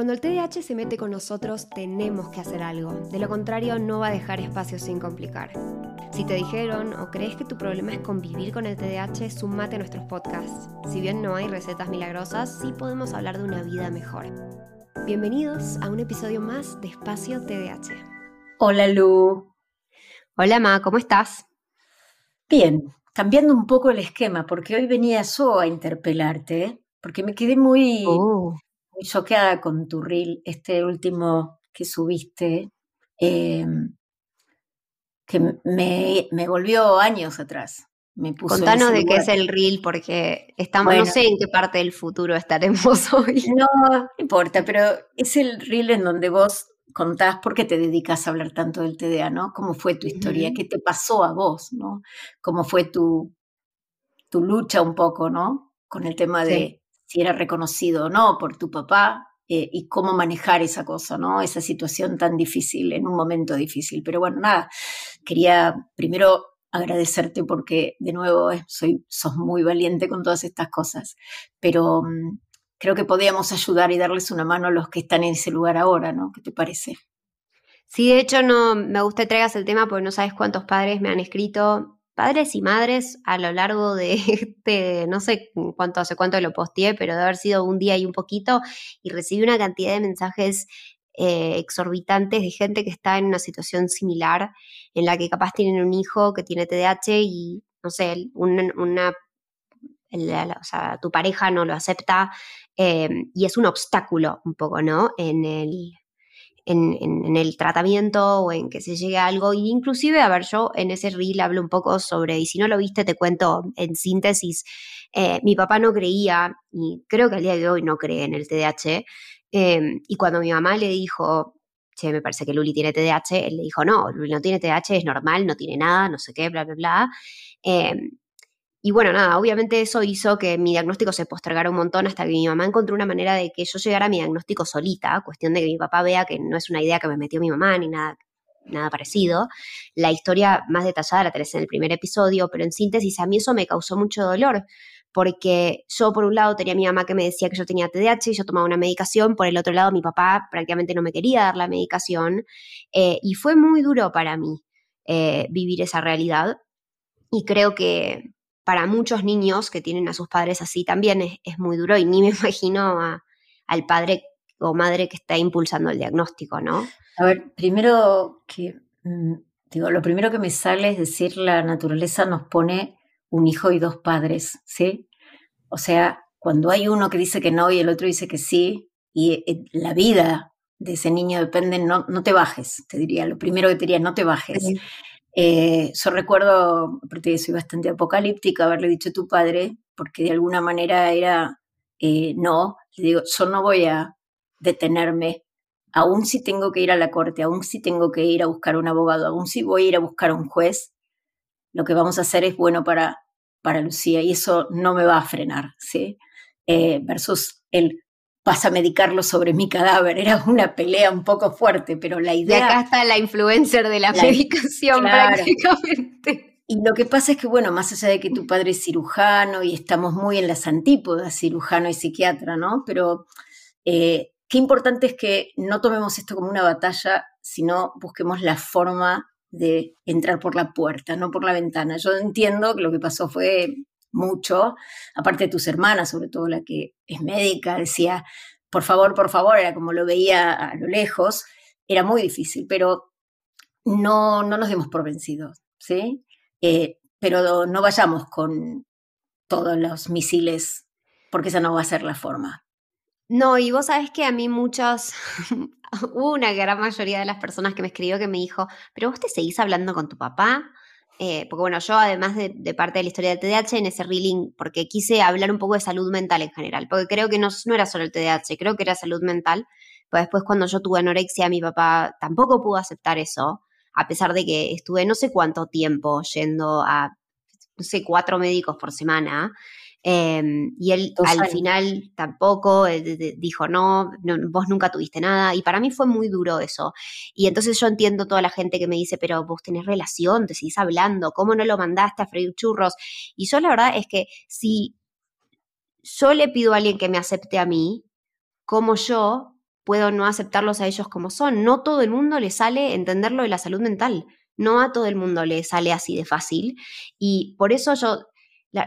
Cuando el TDAH se mete con nosotros, tenemos que hacer algo. De lo contrario, no va a dejar espacio sin complicar. Si te dijeron o crees que tu problema es convivir con el TDAH, sumate a nuestros podcasts. Si bien no hay recetas milagrosas, sí podemos hablar de una vida mejor. Bienvenidos a un episodio más de Espacio TDAH. Hola Lu. Hola Ma, ¿cómo estás? Bien, cambiando un poco el esquema, porque hoy venía yo a interpelarte, porque me quedé muy, oh choqueada con tu reel, este último que subiste, em, que me, me, volvió años atrás. Me puso Contanos de qué es el reel, porque estamos, no sé en qué parte del futuro estaremos hoy. No, no importa, pero es el reel en donde vos contás por qué te dedicas a hablar tanto del TDA, ¿no? ¿Cómo fue tu historia? ¿Qué te pasó a vos, ¿no? ¿Cómo fue tu, tu lucha un poco, ¿no? Con el tema de, si era reconocido o no por tu papá eh, y cómo manejar esa cosa, ¿no? Esa situación tan difícil en un momento difícil. Pero bueno, nada, quería primero agradecerte porque de nuevo eh, soy, sos muy valiente con todas estas cosas, pero mm, creo que podíamos ayudar y darles una mano a los que están en ese lugar ahora, ¿no? ¿Qué te parece? Sí, de hecho no me gusta que traigas el tema porque no sabes cuántos padres me han escrito padres y madres a lo largo de este, no sé cuánto hace cuánto lo posteé, pero de haber sido un día y un poquito, y recibí una cantidad de mensajes eh, exorbitantes de gente que está en una situación similar, en la que capaz tienen un hijo que tiene TDAH y, no sé, una, o sea, tu pareja no lo acepta eh, y es un obstáculo un poco, ¿no? En el, en, el tratamiento o en que se llegue a algo. Inclusive, a ver, yo en ese reel hablo un poco sobre, y si no lo viste, te cuento en síntesis, eh, mi papá no creía, y creo que al día de hoy no cree en el TDAH, em, y cuando mi mamá le dijo, che, me parece que Luli tiene TDAH, él le dijo, no, Luli no tiene TDAH, es normal, no tiene nada, no sé qué, bla, bla, bla. Em, y bueno, nada, obviamente eso hizo que mi diagnóstico se postergara un montón hasta que mi mamá encontró una manera de que yo llegara a mi diagnóstico solita, cuestión de que mi papá vea que no es una idea que me metió mi mamá ni nada, nada parecido. La historia más detallada la tenés en el primer episodio, pero en síntesis a mí eso me causó mucho dolor, porque yo por un lado tenía a mi mamá que me decía que yo tenía TDAH y yo tomaba una medicación, por el otro lado mi papá prácticamente no me quería dar la medicación eh, y fue muy duro para mí eh, vivir esa realidad. Y creo que, para muchos niños que tienen a sus padres así también es, muy duro y ni me imagino al padre o madre que está impulsando el diagnóstico, ¿no? A ver, primero que, mm, digo, lo primero que me sale es decir, la naturaleza nos pone un hijo y dos padres, ¿sí? O sea, cuando hay uno que dice que no y el otro dice que sí, y eh, la vida de ese niño depende, no, no te bajes, te diría, lo primero que te diría, no te bajes. Eh, yo recuerdo, porque soy bastante apocalíptica, haberle dicho a tu padre, porque de alguna manera era, eh, no, le digo, yo no voy a detenerme, aún si tengo que ir a la corte, aún si tengo que ir a buscar un abogado, aún si voy a ir a buscar un juez, lo que vamos a hacer es bueno para, para Lucía y eso no me va a frenar, ¿sí? Eh, versus el vas a medicarlo sobre mi cadáver. Era una pelea un poco fuerte, pero la idea... Y acá está la influencer de la, medicación prácticamente. Y lo que pasa es que, bueno, más allá de que tu padre es cirujano y estamos muy en las antípodas, cirujano y psiquiatra, ¿no? Pero eh, qué importante es que no tomemos esto como una batalla, sino busquemos la forma de entrar por la puerta, no por la ventana. Yo entiendo que lo que pasó fue mucho, aparte de tus hermanas, sobre todo la que es médica, decía, por favor, por favor, era como lo veía a lo lejos, era muy difícil, pero no, no nos demos por vencidos, ¿sí? Eh, pero no vayamos con todos los misiles, porque esa no va a ser la forma. No, y vos sabés que a mí muchos, una gran mayoría de las personas que me escribió que me dijo, pero vos te seguís hablando con tu papá, eh, porque bueno, yo además de, parte de la historia del TDAH, en ese reeling, porque quise hablar un poco de salud mental en general, porque creo que no, no era solo el TDAH, creo que era salud mental, pues después cuando yo tuve anorexia, mi papá tampoco pudo aceptar eso, a pesar de que estuve no sé cuánto tiempo yendo a, no sé, cuatro médicos por semana, Em, y él al final tampoco eh, dijo, no, vos nunca tuviste nada. Y para mí fue muy duro eso. Y entonces yo entiendo toda la gente que me dice, pero vos tenés relación, te seguís hablando, ¿cómo no lo mandaste a freír churros? Y yo la verdad es que si yo le pido a alguien que me acepte a mí, como yo puedo no aceptarlos a ellos como son. No todo el mundo le sale entenderlo de la salud mental. No a todo el mundo le sale así de fácil. Y por eso yo,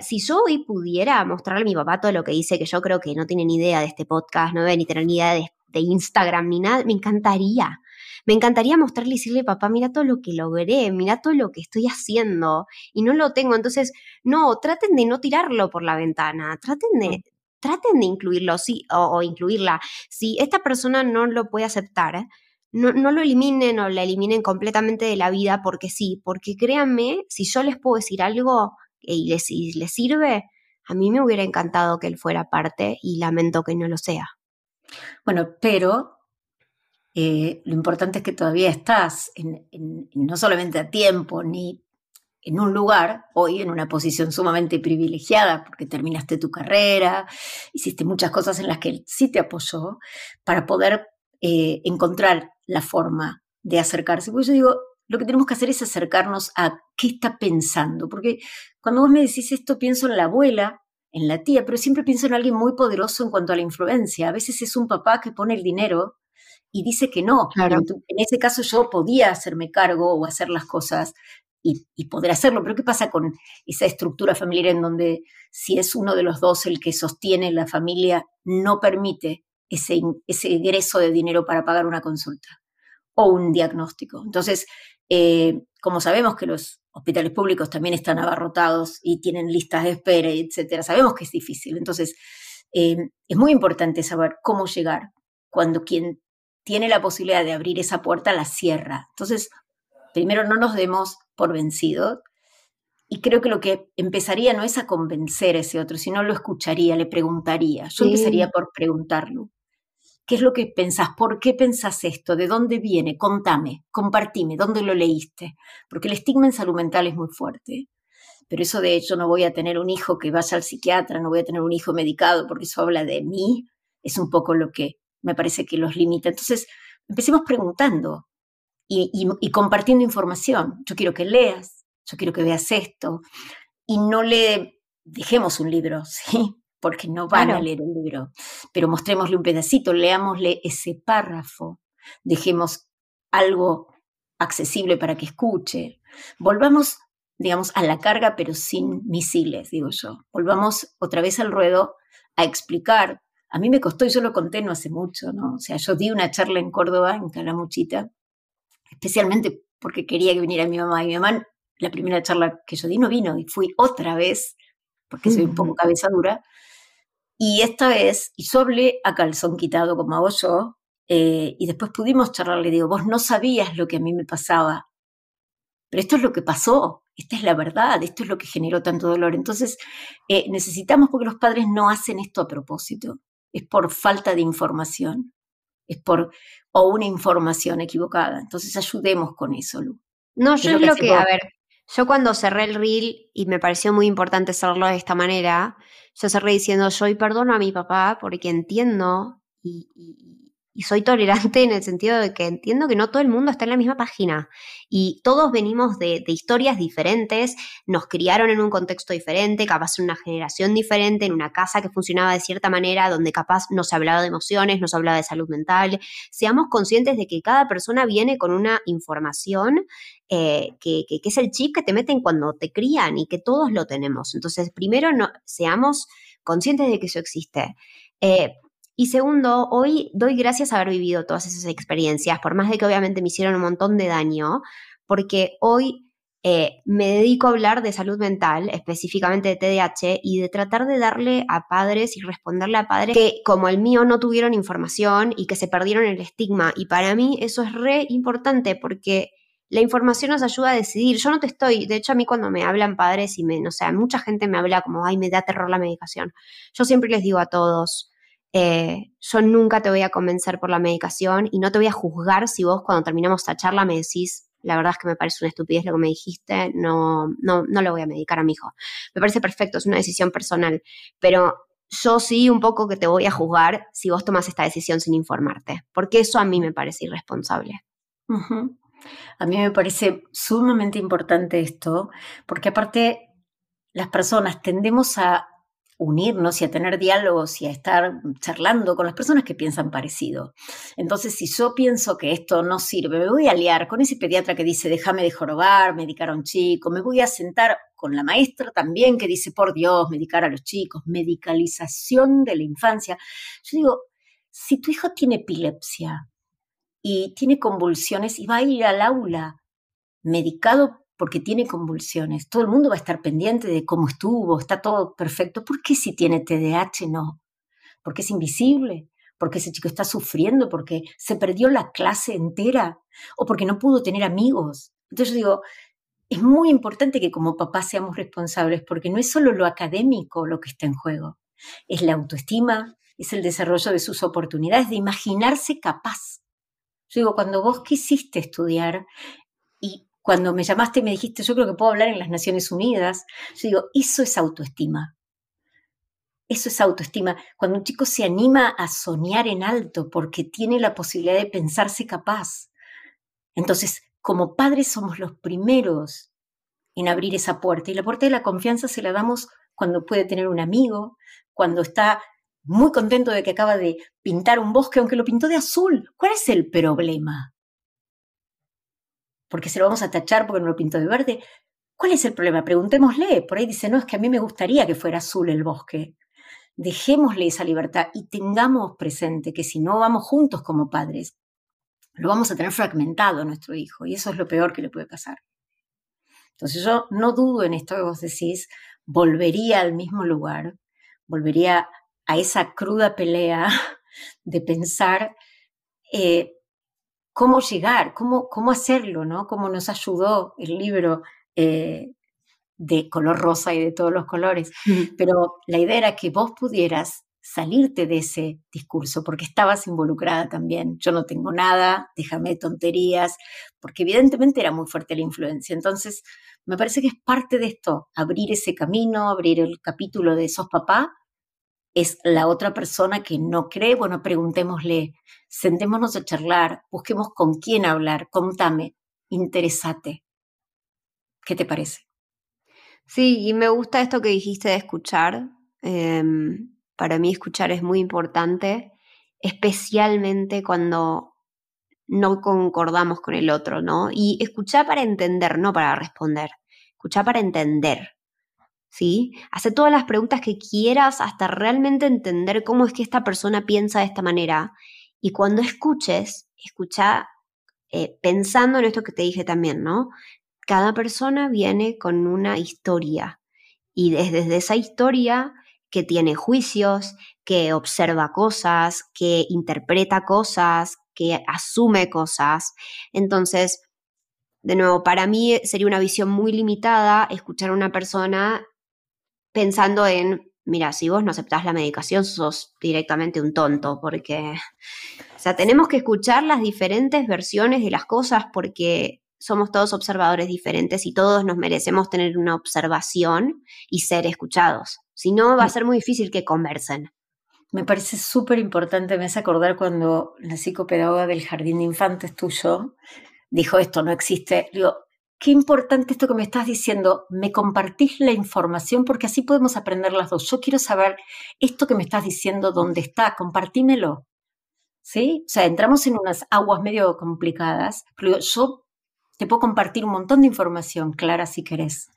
si yo hoy pudiera mostrarle a mi papá todo lo que dice, que yo creo que no tiene ni idea de este podcast, no debe ni tener ni idea de, de Instagram ni nada, me encantaría. Me encantaría mostrarle y decirle, papá, mira todo lo que logré, mira todo lo que estoy haciendo y no lo tengo. Entonces, no, traten de no tirarlo por la ventana, traten de, traten de incluirlo sí, o, incluirla. Si esta persona no lo puede aceptar, no, no, lo eliminen o la eliminen completamente de la vida porque sí, porque créanme, si yo les puedo decir algo y les sirve, a mí me hubiera encantado que él fuera parte y lamento que no lo sea. Bueno, pero eh, lo importante es que todavía estás no solamente a tiempo ni en un lugar, hoy en una posición sumamente privilegiada, porque terminaste tu carrera, hiciste muchas cosas en las que él sí te apoyó, para poder eh, encontrar la forma de acercarse. Porque yo digo, lo que tenemos que hacer es acercarnos a qué está pensando, porque cuando vos me decís esto, pienso en la abuela, en la tía, pero siempre pienso en alguien muy poderoso en cuanto a la influencia. A veces es un papá que pone el dinero y dice que no. En, en, ese caso yo podía hacerme cargo o hacer las cosas y, poder hacerlo. Pero ¿qué pasa con esa estructura familiar en donde si es uno de los dos el que sostiene la familia, no permite ese, ese ingreso de dinero para pagar una consulta o un diagnóstico? Entonces, eh, como sabemos que los hospitales públicos también están abarrotados y tienen listas de espera, etcétera, sabemos que es difícil. Entonces, eh, es muy importante saber cómo llegar cuando quien tiene la posibilidad de abrir esa puerta la cierra. Entonces, primero no nos demos por vencidos. Y creo que lo que empezaría no es a convencer a ese otro, sino lo escucharía, le preguntaría. Yo empezaría por preguntarlo. ¿Qué es lo que pensás? ¿Por qué pensás esto? ¿De dónde viene? Contame, compartime, ¿dónde lo leíste? Porque el estigma en salud mental es muy fuerte. Pero eso de hecho no voy a tener un hijo que vaya al psiquiatra, no voy a tener un hijo medicado porque eso habla de mí, es un poco lo que me parece que los limita. Entonces, empecemos preguntando, y, compartiendo información. Yo quiero que leas, yo quiero que veas esto. Y no le dejemos un libro, ¿sí? Porque no van a leer un libro. Pero mostrémosle un pedacito, leámosle ese párrafo, dejemos algo accesible para que escuche. Volvamos, digamos, a la carga, pero sin misiles, digo yo. Volvamos otra vez al ruedo a explicar. A mí me costó, y yo lo conté no hace mucho, ¿no? O sea, yo di una charla en Córdoba, en Calamuchita, especialmente porque quería que viniera mi mamá. Y mi mamá, la primera charla que yo di no vino y fui otra vez, porque soy un poco cabeza dura. Y esta vez, hablé a calzón quitado como hago yo, eh, y después pudimos charlar, le digo, vos no sabías lo que a mí me pasaba, pero esto es lo que pasó, esta es la verdad, esto es lo que generó tanto dolor. Entonces, eh, necesitamos, porque los padres no hacen esto a propósito, es por falta de información es por o una información equivocada. Entonces ayudemos con eso, Lu. No, yo creo que, a ver, yo cuando cerré el reel y me pareció muy importante hacerlo de esta manera, yo cerré diciendo, yo hoy perdono a mi papá porque entiendo y, soy tolerante en el sentido de que entiendo que no todo el mundo está en la misma página y todos venimos de, historias diferentes, nos criaron en un contexto diferente, capaz en una generación diferente, en una casa que funcionaba de cierta manera, donde capaz no se hablaba de emociones, no se hablaba de salud mental. Seamos conscientes de que cada persona viene con una información eh, que, es el chip que te meten cuando te crían y que todos lo tenemos. Entonces, primero, no, seamos conscientes de que eso existe. Eh, y segundo, hoy doy gracias a haber vivido todas esas experiencias, por más de que obviamente me hicieron un montón de daño, porque hoy eh, me dedico a hablar de salud mental, específicamente de TDAH, y de tratar de darle a padres y responderle a padres que, como el mío, no tuvieron información y que se perdieron el estigma. Y para mí eso es re importante porque la información nos ayuda a decidir. Yo no te estoy, de hecho a mí cuando me hablan padres y me, no sé, mucha gente me habla como, ay, me da terror la medicación. Yo siempre les digo a todos, eh, yo nunca te voy a convencer por la medicación y no te voy a juzgar si vos cuando terminamos esta charla me decís, la verdad es que me parece una estupidez lo que me dijiste, no, no, no le voy a medicar a mi hijo. Me parece perfecto, es una decisión personal, pero yo sí un poco que te voy a juzgar si vos tomas esta decisión sin informarte, porque eso a mí me parece irresponsable. A mí me parece sumamente importante esto, porque aparte las personas tendemos a unirnos y a tener diálogos y a estar charlando con las personas que piensan parecido. Entonces, si yo pienso que esto no sirve, me voy a liar con ese pediatra que dice, déjame de jorobar, medicar a un chico, me voy a sentar con la maestra también que dice, por Dios, medicar a los chicos, medicalización de la infancia. Yo digo, si tu hijo tiene epilepsia y tiene convulsiones y va a ir al aula medicado porque tiene convulsiones. Todo el mundo va a estar pendiente de cómo estuvo, está todo perfecto. ¿Por qué si tiene TDAH no? Porque es invisible, porque ese chico está sufriendo, porque se perdió la clase entera o porque no pudo tener amigos. Entonces digo, es muy importante que como papás seamos responsables porque no es solo lo académico lo que está en juego, es la autoestima, es el desarrollo de sus oportunidades, de imaginarse capaz. Yo digo, cuando vos quisiste estudiar y cuando me llamaste y me dijiste, yo creo que puedo hablar en las Naciones Unidas, yo digo, eso es autoestima. Eso es autoestima. Cuando un chico se anima a soñar en alto porque tiene la posibilidad de pensarse capaz. Entonces, como padres somos los primeros en abrir esa puerta. Y la puerta de la confianza se la damos cuando puede tener un amigo, cuando está muy contento de que acaba de pintar un bosque, aunque lo pintó de azul. ¿Cuál es el problema? Porque se lo vamos a tachar porque no lo pintó de verde. ¿Cuál es el problema? Preguntémosle. Por ahí dice, no, es que a mí me gustaría que fuera azul el bosque. Dejémosle esa libertad y tengamos presente que si no vamos juntos como padres, lo vamos a tener fragmentado a nuestro hijo y eso es lo peor que le puede pasar. Entonces yo no dudo en esto que vos decís, volvería al mismo lugar, volvería a esa cruda pelea de pensar eh, cómo llegar, cómo, cómo hacerlo, ¿no? Cómo nos ayudó el libro eh, de color rosa y de todos los colores. Pero la idea era que vos pudieras salirte de ese discurso, porque estabas involucrada también. Yo no tengo nada, déjame tonterías, porque evidentemente era muy fuerte la influencia. Entonces, me parece que es parte de esto, abrir ese camino, abrir el capítulo de Sos papá, es la otra persona que no cree, bueno, preguntémosle, sentémonos a charlar, busquemos con quién hablar, contame, interesate. ¿Qué te parece? Sí, y me gusta esto que dijiste de escuchar. Em, para mí escuchar es muy importante, especialmente cuando no concordamos con el otro, ¿no? Y escuchar para entender, no para responder. Escuchar para entender. ¿Sí? Hace todas las preguntas que quieras hasta realmente entender cómo es que esta persona piensa de esta manera. Y cuando escuches, escucha eh, pensando en esto que te dije también, ¿no? Cada persona viene con una historia y desde esa historia que tiene juicios, que observa cosas, que interpreta cosas, que asume cosas. Entonces, de nuevo, para mí sería una visión muy limitada escuchar a una persona pensando en, mira, si vos no aceptás la medicación, sos directamente un tonto, porque, o sea, tenemos que escuchar las diferentes versiones de las cosas porque somos todos observadores diferentes y todos nos merecemos tener una observación y ser escuchados. Si no, va a ser muy difícil que conversen. Me parece súper importante, me hace acordar cuando la psicopedagoga del jardín de infantes tuyo dijo esto no existe. Digo, qué importante esto que me estás diciendo, me compartís la información porque así podemos aprender las dos. Yo quiero saber esto que me estás diciendo, dónde está, compartímelo. ¿Sí? O sea, entramos en unas aguas medio complicadas, pero yo te puedo compartir un montón de información, Clara, si querés.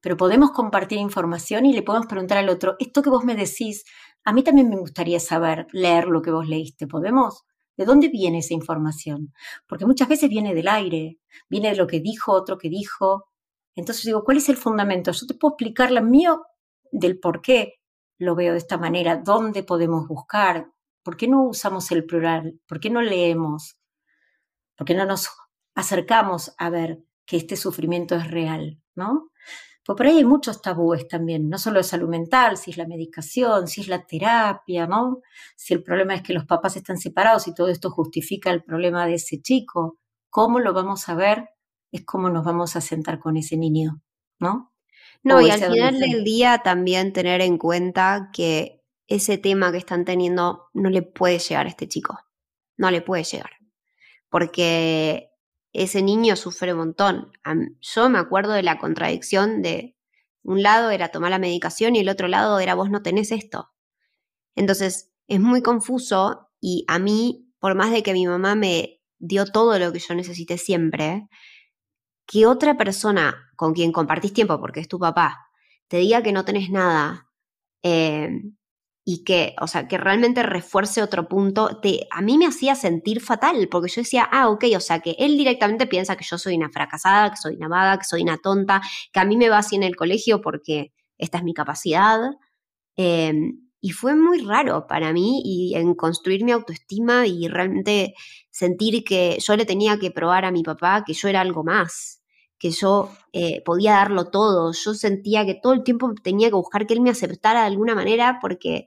Pero podemos compartir información y le podemos preguntar al otro, esto que vos me decís, a mí también me gustaría saber, leer lo que vos leíste, ¿podemos? ¿De dónde viene esa información? Porque muchas veces viene del aire, viene de lo que dijo otro que dijo. Entonces digo, ¿cuál es el fundamento? Yo te puedo explicar la mío del por qué lo veo de esta manera, dónde podemos buscar, por qué no usamos el plural, por qué no leemos, por qué no nos acercamos a ver que este sufrimiento es real, ¿no? Pues por ahí hay muchos tabúes también, no solo de salud mental, si es la medicación, si es la terapia, ¿no? Si el problema es que los papás están separados y todo esto justifica el problema de ese chico, ¿cómo lo vamos a ver? Es cómo nos vamos a sentar con ese niño, ¿no? No, y al final del día también tener en cuenta que ese tema que están teniendo no le puede llegar a este chico, no le puede llegar, porque ese niño sufre un montón. Yo me acuerdo de la contradicción de Un lado era tomar la medicación y el otro lado era vos no tenés esto. Entonces, es muy confuso y a mí, por más de que mi mamá me dio todo lo que yo necesité siempre, que otra persona con quien compartís tiempo, porque es tu papá, te diga que no tenés nada eh, y que, o sea, que realmente refuerce otro punto, te, a mí me hacía sentir fatal, porque yo decía, ah, ok, o sea, que él directamente piensa que yo soy una fracasada, que soy una vaga, que soy una tonta, que a mí me va así en el colegio porque esta es mi capacidad. Em, y fue muy raro para mí y en construir mi autoestima y realmente sentir que yo le tenía que probar a mi papá que yo era algo más, que yo eh, podía darlo todo. Yo sentía que todo el tiempo tenía que buscar que él me aceptara de alguna manera porque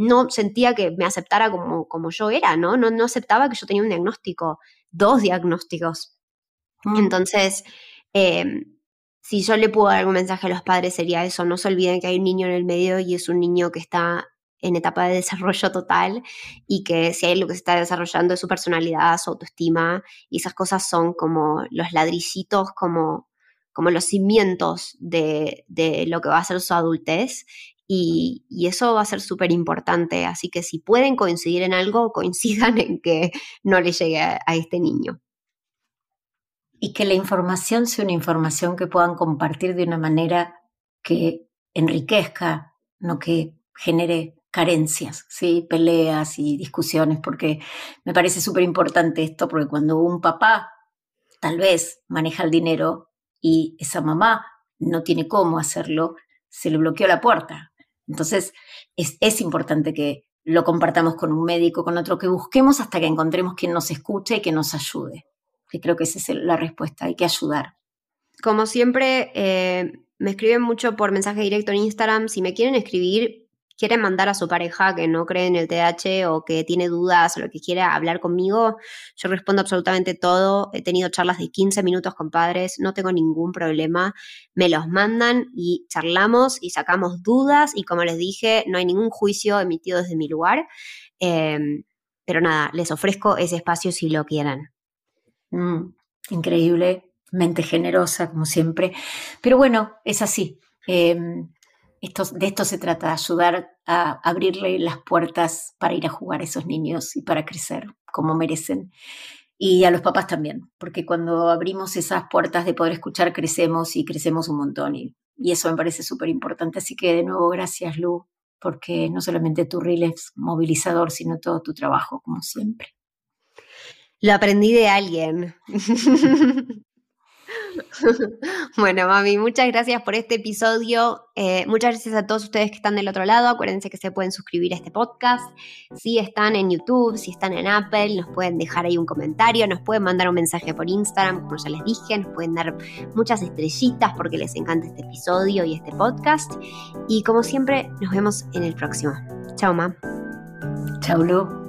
no sentía que me aceptara como, como yo era, ¿no? ¿no? No aceptaba que yo tenía un diagnóstico, dos diagnósticos. Mm. Entonces, em, si yo le puedo dar algún mensaje a los padres sería eso, no se olviden que hay un niño en el medio y es un niño que está en etapa de desarrollo total y que si hay lo que se está desarrollando es su personalidad, su autoestima y esas cosas son como los ladrillitos, como, como los cimientos de, de lo que va a ser su adultez y, eso va a ser súper importante. Así que si pueden coincidir en algo, coincidan en que no le llegue a, a, este niño. Y que la información sea una información que puedan compartir de una manera que enriquezca, no que genere carencias, ¿sí? peleas y discusiones, porque me parece súper importante esto, porque cuando un papá tal vez maneja el dinero y esa mamá no tiene cómo hacerlo, se le bloqueó la puerta. Entonces, es, importante que lo compartamos con un médico, con otro, que busquemos hasta que encontremos quien nos escuche y que nos ayude. Que creo que esa es la respuesta, hay que ayudar. Como siempre, eh, me escriben mucho por mensaje directo en Instagram. Si me quieren escribir, quieren mandar a su pareja que no cree en el TH o que tiene dudas o lo que quiera hablar conmigo, yo respondo absolutamente todo. He tenido charlas de 15 minutos con padres, no tengo ningún problema. Me los mandan y charlamos y sacamos dudas y como les dije, no hay ningún juicio emitido desde mi lugar. Em, pero nada, les ofrezco ese espacio si lo quieren. Mm, increíble, mente generosa como siempre. Pero bueno, es así. De esto se trata, ayudar a abrirle las puertas para ir a jugar a esos niños y para crecer como merecen. Y a los papás también, porque cuando abrimos esas puertas de poder escuchar, crecemos y crecemos un montón. Y, y eso me parece súper importante. Así que de nuevo, gracias Lu, porque no solamente tu reel es movilizador, sino todo tu trabajo, como siempre. Lo aprendí de alguien. bueno, mami, muchas gracias por este episodio. Eh, muchas gracias a todos ustedes que están del otro lado. Acuérdense que se pueden suscribir a este podcast. Si están en YouTube, si están en Apple, nos pueden dejar ahí un comentario, nos pueden mandar un mensaje por Instagram, como ya les dije, nos pueden dar muchas estrellitas porque les encanta este episodio y este podcast. Y como siempre, nos vemos en el próximo. Chao, mam. Chao, Lu.